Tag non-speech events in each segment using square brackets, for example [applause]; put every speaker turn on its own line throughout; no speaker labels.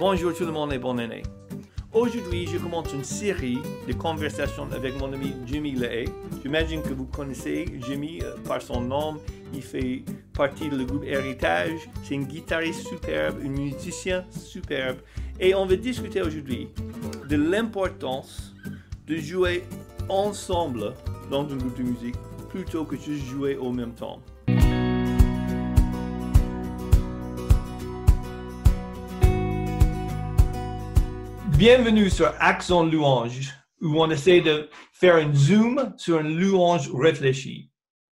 Bonjour tout le monde et bonne année. Aujourd'hui, je commence une série de conversations avec mon ami Jimmy Lehay. J'imagine que vous connaissez Jimmy euh, par son nom. Il fait partie du groupe Héritage. C'est un guitariste superbe, un musicien superbe. Et on va discuter aujourd'hui de l'importance de jouer ensemble dans un groupe de musique plutôt que juste jouer au même temps. Bienvenue sur Accent Louange, où on essaie de faire un zoom sur une louange réfléchie.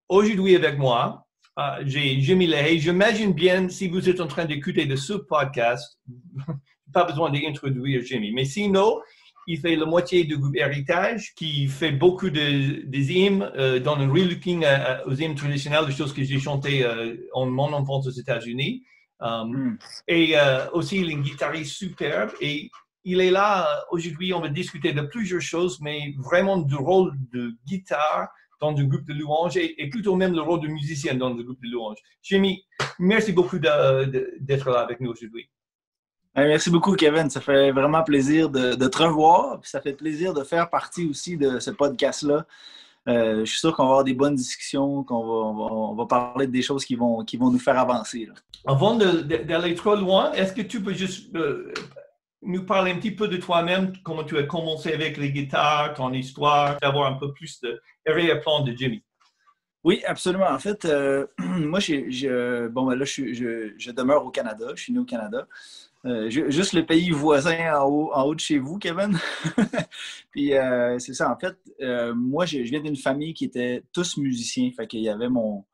Aujourd'hui avec moi, euh, j'ai Jimmy Lehay. J'imagine bien, si vous êtes en train d'écouter de ce podcast, [laughs] pas besoin d'introduire Jimmy. Mais sinon, il fait la moitié du groupe Héritage, qui fait beaucoup de, des hymnes, euh, dans un relooking euh, aux hymnes traditionnels, des choses que j'ai chantées en mon enfance aux États-Unis. Um, Et aussi, il est un guitariste superbe. Et il est là euh, aujourd'hui. On va discuter de plusieurs choses, mais vraiment du rôle de guitare dans le groupe de louange et, plutôt même le rôle de musicien dans le groupe de louange. Jimmy, merci beaucoup d'être là avec nous aujourd'hui.
Merci beaucoup, Kevin. Ça fait vraiment plaisir de, te revoir. Ça fait plaisir de faire partie aussi de ce podcast-là. Euh, je suis sûr qu'on va avoir des bonnes discussions, qu'on va, parler de des choses qui vont, qui vont nous faire avancer.
Avant d'aller trop loin, est-ce que tu peux juste euh, nous parler un petit peu de toi-même, comment tu as commencé avec les guitares, ton histoire, d'avoir un peu plus de plan de Jimmy.
Oui, absolument. En fait, euh, [clears throat] moi, je, bon, ben là, je, demeure au Canada. Je suis né au Canada. Euh, juste le pays voisin en haut, en haut de chez vous, Kevin. [laughs] Puis euh, c'est ça. En fait, moi, je, viens d'une famille qui était tous musiciens. Fait qu'il y avait mon,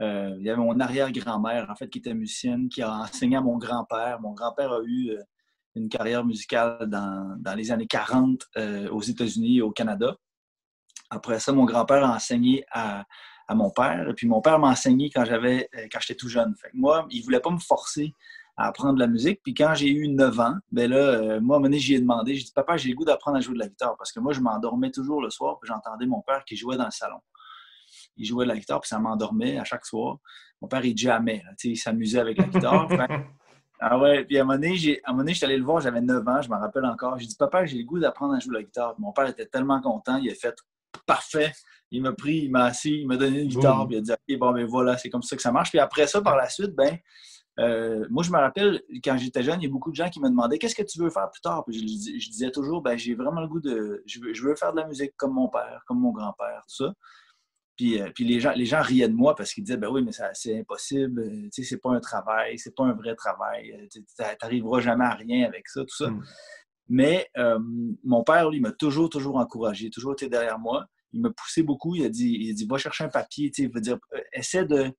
il y avait mon arrière-grand-mère, en fait, qui était musicienne, qui a enseigné à mon grand-père. Mon grand-père a eu une carrière musicale dans, les années 40 euh, aux États-Unis et au Canada. Après ça, mon grand-père a enseigné à, mon père. Puis mon père m'a enseigné quand j'avais euh, quand j'étais tout jeune. Moi, il voulait pas me forcer à apprendre la musique. Puis quand j'ai eu 9 ans, ben là, euh, moi, à un moment donné, j'y ai demandé, j'ai dit, papa, j'ai le goût d'apprendre à jouer de la guitare. Parce que moi, je m'endormais toujours le soir, puis j'entendais mon père qui jouait dans le salon. Il jouait de la guitare, puis ça m'endormait à chaque soir. Mon père, il jamais. il s'amusait avec la guitare. [laughs] Ah ouais, puis à un moment donné, j'ai, à un moment donné, allé le voir, j'avais 9 ans, je me rappelle encore. J'ai dit, papa, j'ai le goût d'apprendre à jouer la guitare. Mon père était tellement content, il a fait parfait. Il m'a pris, il m'a assis, il m'a donné une guitare, puis il a dit, OK, bon, ben voilà, c'est comme ça que ça marche. Puis après ça, par la suite, ben, euh, moi, je me rappelle, quand j'étais jeune, il y a beaucoup de gens qui me demandaient qu'est-ce que tu veux faire plus tard? Puis je, disais toujours, ben, j'ai vraiment le goût de. Je veux, je veux, faire de la musique comme mon père, comme mon grand-père, tout ça. Puis, euh, puis les, gens, les gens riaient de moi parce qu'ils disaient ben oui, mais c'est impossible, euh, tu sais, c'est pas un travail, c'est pas un vrai travail, euh, tu n'arriveras jamais à rien avec ça, tout ça. Hmm. Mais mon père, lui, m'a toujours, toujours encouragé, toujours été derrière moi. Il m'a poussé beaucoup. Il a dit, il a dit va chercher un papier, tu sais, veut dire, essaie de,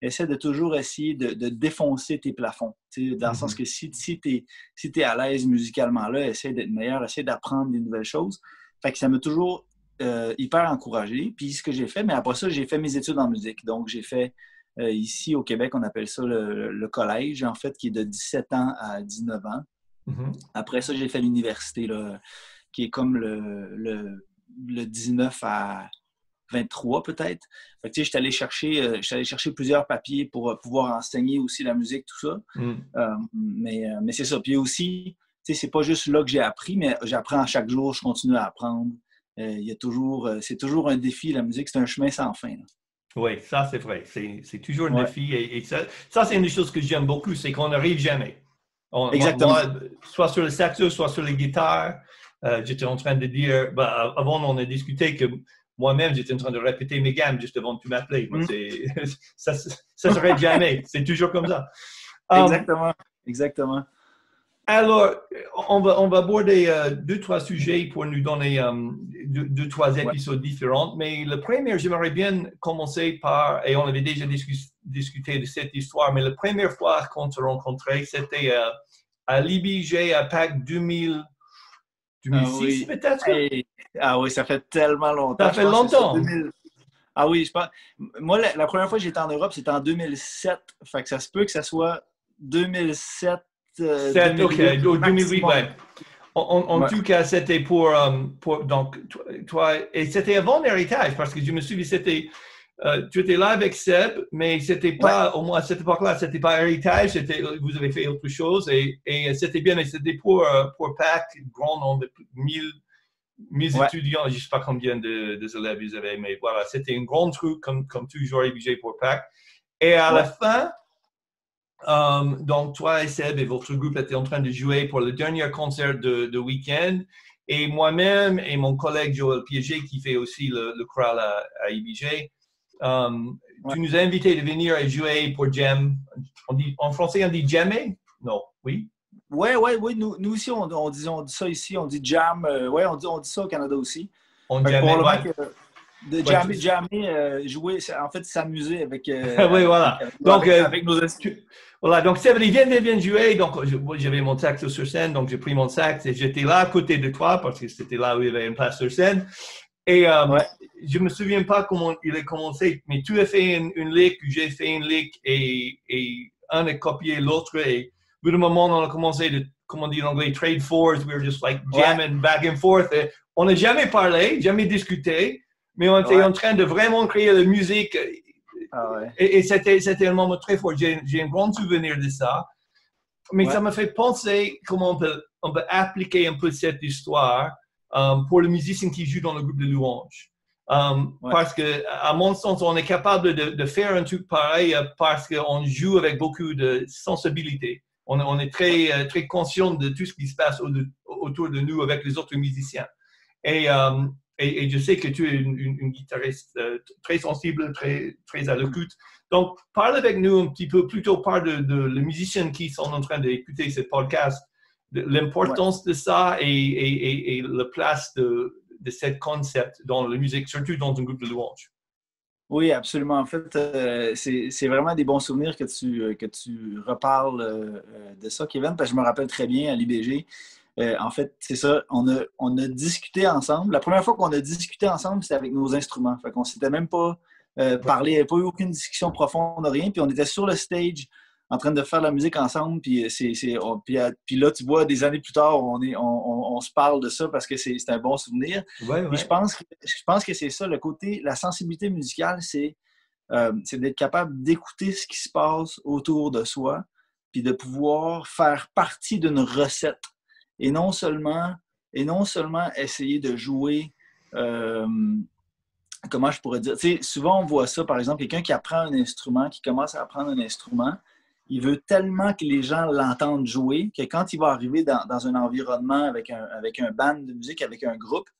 essaie de toujours essayer de, défoncer tes plafonds. Tu sais, dans le sens hmm. que si, si tu es, si es à l'aise musicalement là, essaie d'être meilleur, essaie d'apprendre des nouvelles choses. Fait que ça m'a toujours euh, hyper encouragé. Puis ce que j'ai fait, mais après ça, j'ai fait mes études en musique. Donc, j'ai fait euh, ici au Québec, on appelle ça le, collège, en fait, qui est de 17 ans à 19 ans. Mm-hmm. Après ça, j'ai fait l'université, qui est comme le, le, 19 à 23 peut-être. Fait que, tu sais, j'étais allé chercher, euh, allé chercher plusieurs papiers pour pouvoir enseigner aussi la musique, tout ça. Mm. mais mais c'est ça. Puis aussi, tu sais, c'est pas juste là que j'ai appris, mais j'apprends chaque jour, je continue à apprendre. Euh, il y a toujours, euh, c'est toujours un défi, la musique, c'est un chemin sans fin.
Oui, ça c'est vrai. C'est toujours un défi. Et, ça, ça c'est une des choses que j'aime beaucoup, c'est qu'on n'arrive jamais.
Exactement.
soit sur le saxo, soit sur les guitares. Euh, j'étais en train de dire, bah, avant on a discuté que moi-même j'étais en train de répéter mes gammes juste avant que tu m'appelles. Mm. [laughs] Ça, ça serait jamais. c'est toujours comme ça. [laughs]
Exactement. Exactement.
Alors, on va, on va aborder euh, deux, trois sujets pour nous donner euh, deux, trois épisodes différents. Mais le premier, j'aimerais bien commencer par, et on avait déjà discuté de cette histoire, mais la première fois qu'on se rencontrait, c'était euh, à l'IBG à Pâques 2000, 2006 peut-être?
ah oui, ça fait tellement longtemps.
Ça fait longtemps.
Ah oui, je pense. Moi, la, première fois que j'étais en Europe, c'était en 2007. Fait que ça se peut que ça soit 2007.
7, ok, 2008, ouais. En, tout cas, c'était pour, pour, Donc, toi, et c'était avant l'héritage, parce que je me souviens, c'était. tu étais là avec Seb, mais c'était pas, au moins à cette époque-là, c'était pas héritage, c'était, vous avez fait autre chose et, et c'était bien, mais c'était pour, pour PAC, grand nombre de 1000 mes étudiants, je ne sais pas combien de, élèves ils avaient, mais voilà, c'était un grand truc comme, comme toujours budget pour Pâques. Et à la fin, euh, donc toi et Seb et votre groupe étaient en train de jouer pour le dernier concert de, week-end. Et moi-même et mon collègue Joël Piaget, qui fait aussi le, le choral à, à IBG, euh, tu nous as invités de venir et jouer pour Jam. en français, on dit jammer? Non, oui?
Oui, oui, oui. Nous, nous aussi, on, on, dit, on, dit, ça ici. On dit jam. Euh, oui, on dit, on dit ça au Canada aussi.
On dit ouais.
De jammer, jammer euh, jouer, en fait, s'amuser avec,
euh, [laughs] oui, voilà. donc, avec nos instituts. Voilà, donc c'est vrai, viens, viens jouer. Donc, j'avais mon sac sur scène, donc j'ai pris mon sac et j'étais là à côté de toi parce que c'était là où il y avait une place sur scène. Et ouais. je ne me souviens pas comment il a commencé, mais tu as fait une, une lick, j'ai fait une lick et, et un a copié l'autre et bout d'un moment, on a commencé de, comment dire en anglais, trade fours. We were just like jamming back and forth. on n'a jamais parlé, jamais discuté, mais on était en train de vraiment créer la musique. Ah et, c'était, c'était un moment très fort. J'ai, un grand souvenir de ça. Mais ça m'a fait penser comment on peut, on peut appliquer un peu cette histoire um, pour le musicien qui joue dans le groupe de louanges. Um, parce que, à mon sens, on est capable de, de faire un truc pareil euh, parce qu'on joue avec beaucoup de sensibilité on, est très, euh, très conscient de tout ce qui se passe autour de nous avec les autres musiciens. Euh, et, et, je sais que tu es une, guitariste euh, très sensible, très, très à l'écoute. Donc, parle avec nous un petit peu, plutôt par de, de les musiciens qui sont en train d'écouter ce podcast, l'importance de ça et, et, et, la place de, de ce concept dans la musique, surtout dans un groupe de louanges.
Oui, absolument. En fait, euh, c'est vraiment des bons souvenirs que tu, euh, que tu reparles euh, de ça, Kevin, parce que je me rappelle très bien à l'IBG. En fait, c'est ça, on a, on a discuté ensemble. La première fois qu'on a discuté ensemble, c'était avec nos instruments. Fait qu'on s'était même pas parlé, il n'y avait pas eu aucune discussion profonde, rien. Puis on était sur le stage en train de faire la musique ensemble. Puis, c'est, euh, puis, là, tu vois, des années plus tard, on, est, on, se parle de ça parce que c'est, un bon souvenir. je pense que, je pense que c'est ça, le côté, la sensibilité musicale, c'est, euh, c'est d'être capable d'écouter ce qui se passe autour de soi, puis de pouvoir faire partie d'une recette. Et non seulement, et non seulement essayer de jouer. Euh, comment je pourrais dire? Tu sais, souvent, on voit ça, par exemple, quelqu'un qui apprend un instrument, qui commence à apprendre un instrument, il veut tellement que les gens l'entendent jouer que quand il va arriver dans, un environnement avec un, avec un band de musique, avec un groupe,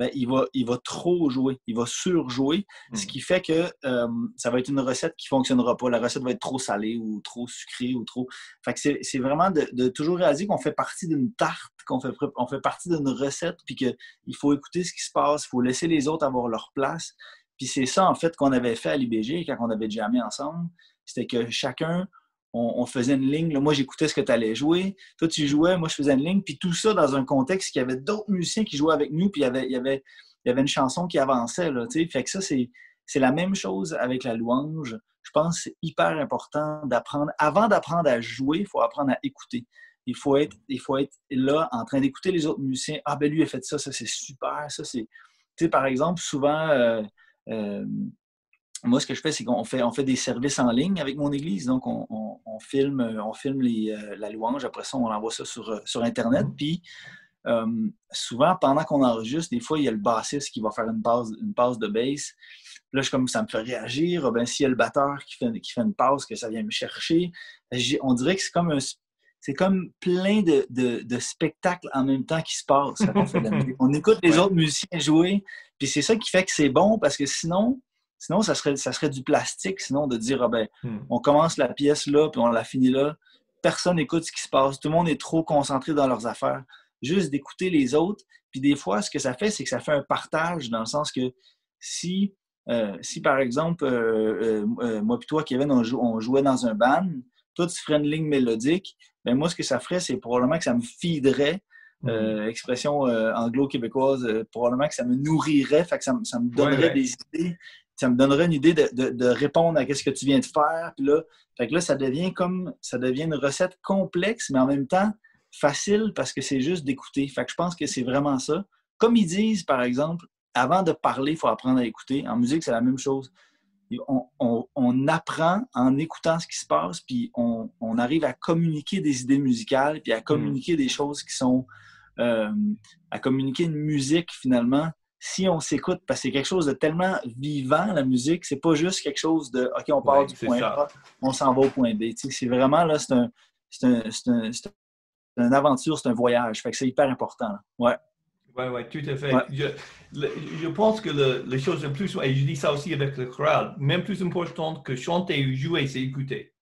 ben, il, va, il va trop jouer, il va surjouer, ce hmm. qui fait que euh, ça va être une recette qui ne fonctionnera pas. La recette va être trop salée ou trop sucrée ou trop. Fait que c'est vraiment de, toujours réaliser qu'on fait partie d'une tarte, qu'on fait, on fait partie d'une recette, puis qu'il faut écouter ce qui se passe, il faut laisser les autres avoir leur place. Puis c'est ça, en fait, qu'on avait fait à l'IBG quand on avait jamais ensemble. C'était que chacun, on, faisait une ligne. moi, j'écoutais ce que tu allais jouer. Toi, tu jouais, moi, je faisais une ligne. Puis tout ça dans un contexte qu'il y avait d'autres musiciens qui jouaient avec nous, puis il y avait, il y avait, il une chanson qui avançait. Là, fait que ça, c'est, la même chose avec la louange. Je pense que c'est hyper important d'apprendre. Avant d'apprendre à jouer, il faut apprendre à écouter. Il faut être, il faut être là en train d'écouter les autres musiciens. Ah, ben lui, a fait ça, ça c'est super. Ça, c'est. Par exemple, souvent, euh, euh, moi, ce que je fais, c'est qu'on fait, on fait des services en ligne avec mon église. Donc, on, filme, on filme euh, la louange. Après ça, on envoie ça sur, euh, sur Internet. Mm-hmm. Puis, euh, souvent, pendant qu'on enregistre, des fois, il y a le bassiste qui va faire une passe, une passe de bass. Là, je, comme ça me fait réagir. Ah, ben, s'il y a le batteur qui fait, qui fait une passe, que ça vient me chercher. On dirait que c'est comme c'est comme plein de, de, spectacles en même temps qui se passent [laughs] on, écoute les autres musiciens jouer, puis c'est ça qui fait que c'est bon parce que sinon, Sinon, ça serait, ça serait du plastique, sinon de dire, ah ben, hmm. on commence la pièce là, puis on la finit là. Personne n'écoute ce qui se passe. Tout le monde est trop concentré dans leurs affaires. Juste d'écouter les autres. Puis des fois, ce que ça fait, c'est que ça fait un partage dans le sens que si, euh, si par exemple, euh, euh, moi et toi, Kevin, on, jouait dans un band, toi, tu ferais une ligne mélodique, ben moi, ce que ça ferait, c'est probablement que ça me fiderait hmm. expression anglo-québécoise, probablement que ça me nourrirait, fait que ça, me donnerait des idées ça me donnerait une idée de, répondre à ce que tu viens de faire. Puis là, fait que là, ça devient comme ça devient une recette complexe, mais en même temps facile parce que c'est juste d'écouter. Fait que je pense que c'est vraiment ça. Comme ils disent, par exemple, avant de parler, il faut apprendre à écouter. En musique, c'est la même chose. On, apprend en écoutant ce qui se passe, puis on, arrive à communiquer des idées musicales, puis à communiquer des choses qui sont... Euh, à communiquer une musique, finalement, si on s'écoute, parce que c'est quelque chose de tellement vivant, la musique, c'est pas juste quelque chose de OK, on part du point A, on s'en va au point B. c'est vraiment là, c'est un, un, une aventure, c'est un voyage. Fait que c'est hyper important. Ouais.
Oui, oui, tout à fait. Je, pense que les choses les plus, et je dis ça aussi avec le choral, même plus importantes que chanter ou jouer, c'est écouter.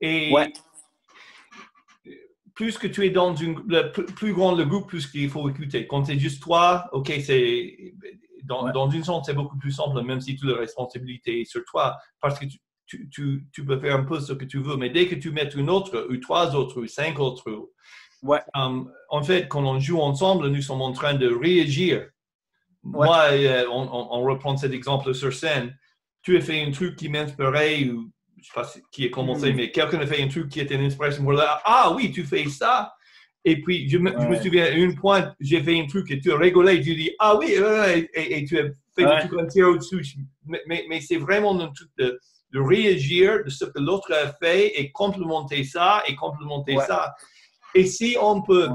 Et plus que tu es dans une, le plus grand le groupe, plus qu'il faut écouter. Quand c'est juste toi, ok, c'est dans, dans, une sens, c'est beaucoup plus simple, même si toute la responsabilité est sur toi, parce que tu, tu, tu, peux faire un peu ce que tu veux. Mais dès que tu mets une autre, ou trois autres, ou cinq autres,
Ouais.
Um, en fait, quand on joue ensemble, nous sommes en train de réagir. Moi, euh, on, reprend cet exemple sur scène. Tu as fait un truc qui m'inspirait, ou sais pas qui a commencé, mm. mais quelqu'un a fait un truc qui était une inspiration pour là. Ah oui, tu fais ça. Et puis, je me, je me souviens, à une point, j'ai fait un truc et tu as rigolé, tu dis, ah oui, et, tu as fait un truc entier au-dessus. Mais, mais, c'est vraiment un truc de, de, réagir de ce que l'autre a fait et complémenter ça et complémenter ça. Et si on peut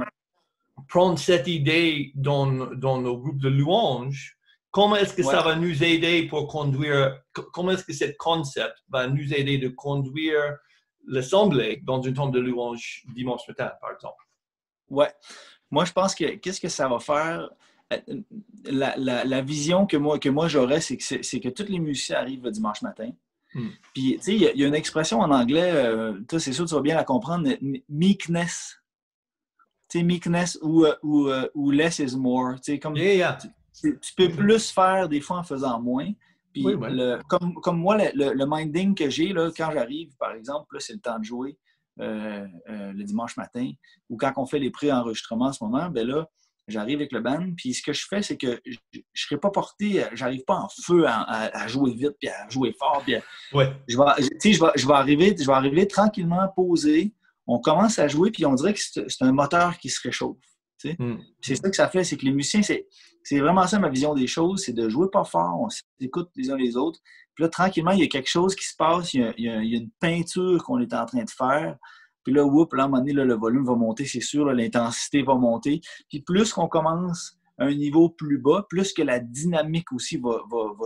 prendre cette idée dans, dans nos groupes de louanges, comment est-ce que ça va nous aider pour conduire, comment est-ce que ce concept va nous aider de conduire l'assemblée dans une tombe de louange dimanche matin, par exemple?
Ouais. Moi, je pense que qu'est-ce que ça va faire? Euh, la, la, vision que moi, que moi j'aurais, c'est que, c'est que tous les musiciens arrivent le dimanche matin. Hmm. Puis, tu sais, il y, a une expression en anglais, euh, c'est sûr que tu vas bien la comprendre, meekness sais, meekness ou, euh, ou, euh, ou, less is more. Comme, Tu, peux plus faire des fois en faisant moins. Puis le, comme, comme, moi, le, le, minding que j'ai quand j'arrive, par exemple, c'est le temps de jouer euh, le dimanche matin, ou quand on fait les pré-enregistrements en ce moment, ben là, j'arrive avec le band, puis ce que je fais, c'est que je ne serai pas porté, j'arrive pas en feu à, jouer vite, puis à jouer fort. Puis
ouais.
je, vais, je, vais, je, vais arriver, je vais arriver tranquillement, posé, on commence à jouer, puis on dirait que c'est un moteur qui se réchauffe. Hmm. C'est ça que ça fait, c'est que les musiciens, c'est vraiment ça ma vision des choses, c'est de jouer pas fort, on s'écoute les uns les autres. Puis là, tranquillement, il y a quelque chose qui se passe, il y a, une peinture qu'on est en train de faire. Puis là, whoop, là, à un moment donné, le volume va monter, c'est sûr, l'intensité va monter. Puis plus qu'on commence à un niveau plus bas, plus que la dynamique aussi va,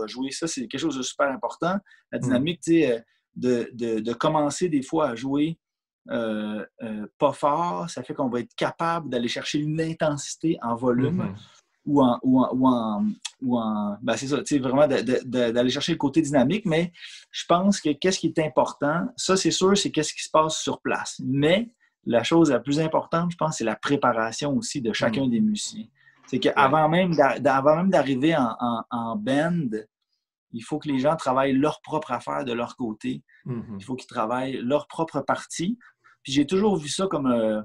jouer. Ça, c'est quelque chose de super important. La hmm. dynamique, tu sais, euh, de, de, de, commencer des fois à jouer euh, euh, pas fort, ça fait qu'on va être capable d'aller chercher une intensité en volume mm-hmm. Ou en. Ou en, ou en, ben c'est ça, tu sais, vraiment d'aller chercher le côté dynamique, mais je pense que qu'est-ce qui est important, ça c'est sûr, c'est qu'est-ce qui se passe sur place. Mais la chose la plus importante, je pense, c'est la préparation aussi de chacun mm. des musiciens. C'est qu'avant même d'arriver en, en, band, il faut que les gens travaillent leur propre affaire de leur côté. Mm-hmm. Il faut qu'ils travaillent leur propre partie. Puis j'ai toujours vu ça comme euh,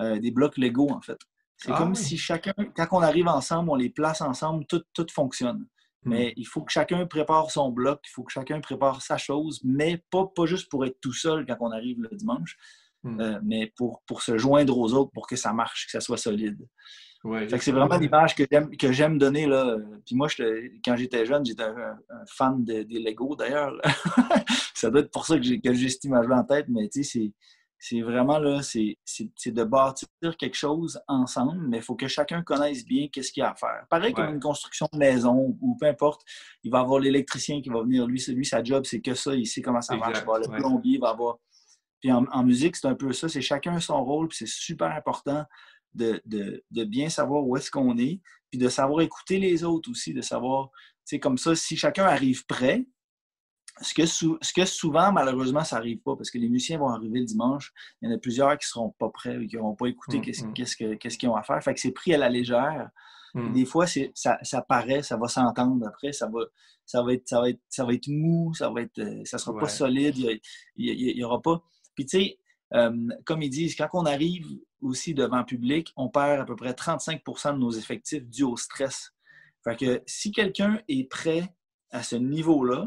euh, des blocs Lego, en fait. C'est ah comme si chacun, quand on arrive ensemble, on les place ensemble, tout, tout fonctionne. Hmm. Mais il faut que chacun prépare son bloc, il faut que chacun prépare sa chose, mais pas, pas juste pour être tout seul quand on arrive le dimanche, hmm. euh, mais pour, pour se joindre aux autres pour que ça marche, que ça soit solide. c'est vraiment l'image que j'aime, donner. Là. Puis moi, quand j'étais jeune, j'étais un, fan des Lego d'ailleurs. [laughs] ça doit être pour ça que j'ai, que j'ai cette image-là en tête, mais tu sais, c'est vraiment là, c'est de bâtir quelque chose ensemble, mais il faut que chacun connaisse bien qu'est-ce qu'il y a à faire. Pareil comme une construction de maison ou peu importe, il va avoir l'électricien qui va venir. Lui, lui sa job, c'est que ça, il sait comment ça marche. le plombier va avoir. Puis en, musique, c'est un peu ça, c'est chacun son rôle, puis c'est super important de, de, bien savoir où est-ce qu'on est, puis de savoir écouter les autres aussi, de savoir, c'est comme ça, si chacun arrive prêt, ce que, ce que, souvent, malheureusement, ça n'arrive pas parce que les musiciens vont arriver le dimanche. Il y en a plusieurs qui ne seront pas prêts, qui n'auront pas écouté mm, mm. qu'est-ce qu'ils ont à faire. Fait que c'est pris à la légère. Mm. Des fois, ça, ça paraît, ça va s'entendre après, ça va, ça, va être, ça, va être, ça va être mou, ça va être, euh, ça sera pas solide, il n'y aura pas. Puis tu sais, euh, comme ils disent, quand on arrive aussi devant le public, on perd à peu près 35% de nos effectifs dû au stress. Fait que si quelqu'un est prêt à ce niveau-là,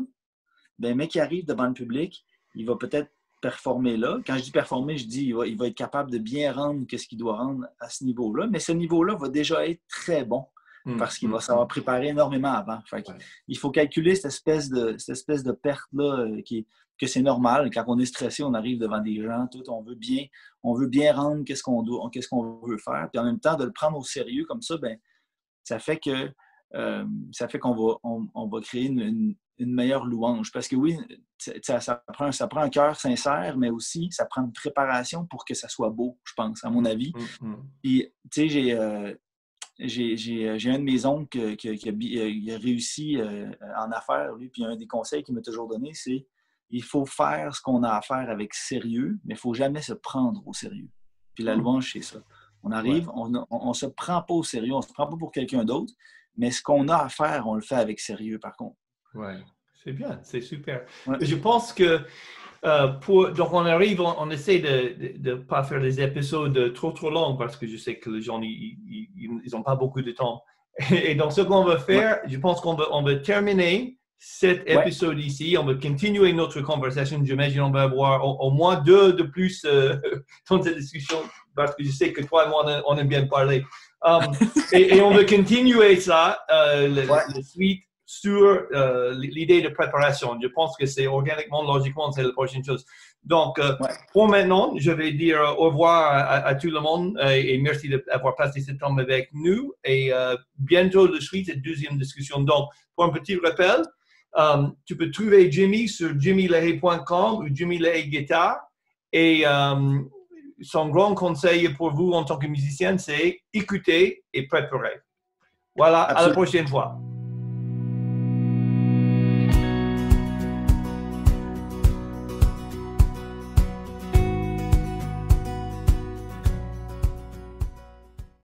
ben, mec qui arrive devant le public, il va peut-être performer là. Quand je dis performer, je dis il va, être capable de bien rendre ce qu'il doit rendre à ce niveau-là. Mais ce niveau-là va déjà être très bon mm, parce qu'il va mm, savoir préparer énormément avant. Il faut calculer cette espèce de, cette espèce de perte-là euh, qui, que c'est normal. Quand on est stressé, on arrive devant des gens, tout, on veut bien, on veut bien rendre qu'est-ce qu'on doit, qu'est-ce qu'on veut faire. Puis en même temps, de le prendre au sérieux comme ça, ben, ça fait que euh, ça fait qu'on va, on, va créer une, meilleure louange. Parce que oui, ça, prend, ça prend un cœur sincère, mais aussi ça prend une préparation pour que ça soit beau, je pense, à mon avis. Mmh. Puis, tu sais, euh, j'ai. j'ai un de mes oncles qui, a, réussi euh, en affaires, lui, puis un des conseils qu'il m'a toujours donné, c'est il faut faire ce qu'on a à faire avec sérieux, mais il ne faut jamais se prendre au sérieux. Puis la mmh. louange, c'est ça. On arrive, on ne se prend pas au sérieux, on ne se prend pas pour quelqu'un d'autre, mais ce qu'on a à faire, on le fait avec sérieux, par contre.
Oui, c'est bien, c'est super. Je pense que euh, pour, donc on arrive, on, essaie de ne pas faire des épisodes trop trop longs parce que je sais que les gens, ils n'ont pas beaucoup de temps. [laughs] Et donc ce qu'on va faire, je pense qu'on va, on va terminer cet épisode ici. On va continuer notre conversation. J'imagine qu'on va avoir au, moins deux de plus euh, [laughs] dans cette discussion parce que je sais que toi et moi, on, aime bien parler. Um, [laughs] et, on va continuer ça, euh, la suite sur euh, l'idée de préparation. Je pense que c'est organiquement, logiquement, c'est la prochaine chose. Donc, euh, pour maintenant, je vais dire au revoir à, tout le monde et merci d'avoir passé ce temps avec nous. Et bientôt, la suite, cette deuxième discussion. Donc, pour un petit rappel, Um, tu peux trouver Jimmy sur jimmylehay.com ou Jimmy Lehay Guitar. Et um, son grand conseil pour vous en tant que musicien, c'est écouter et préparer. Voilà, à la prochaine fois.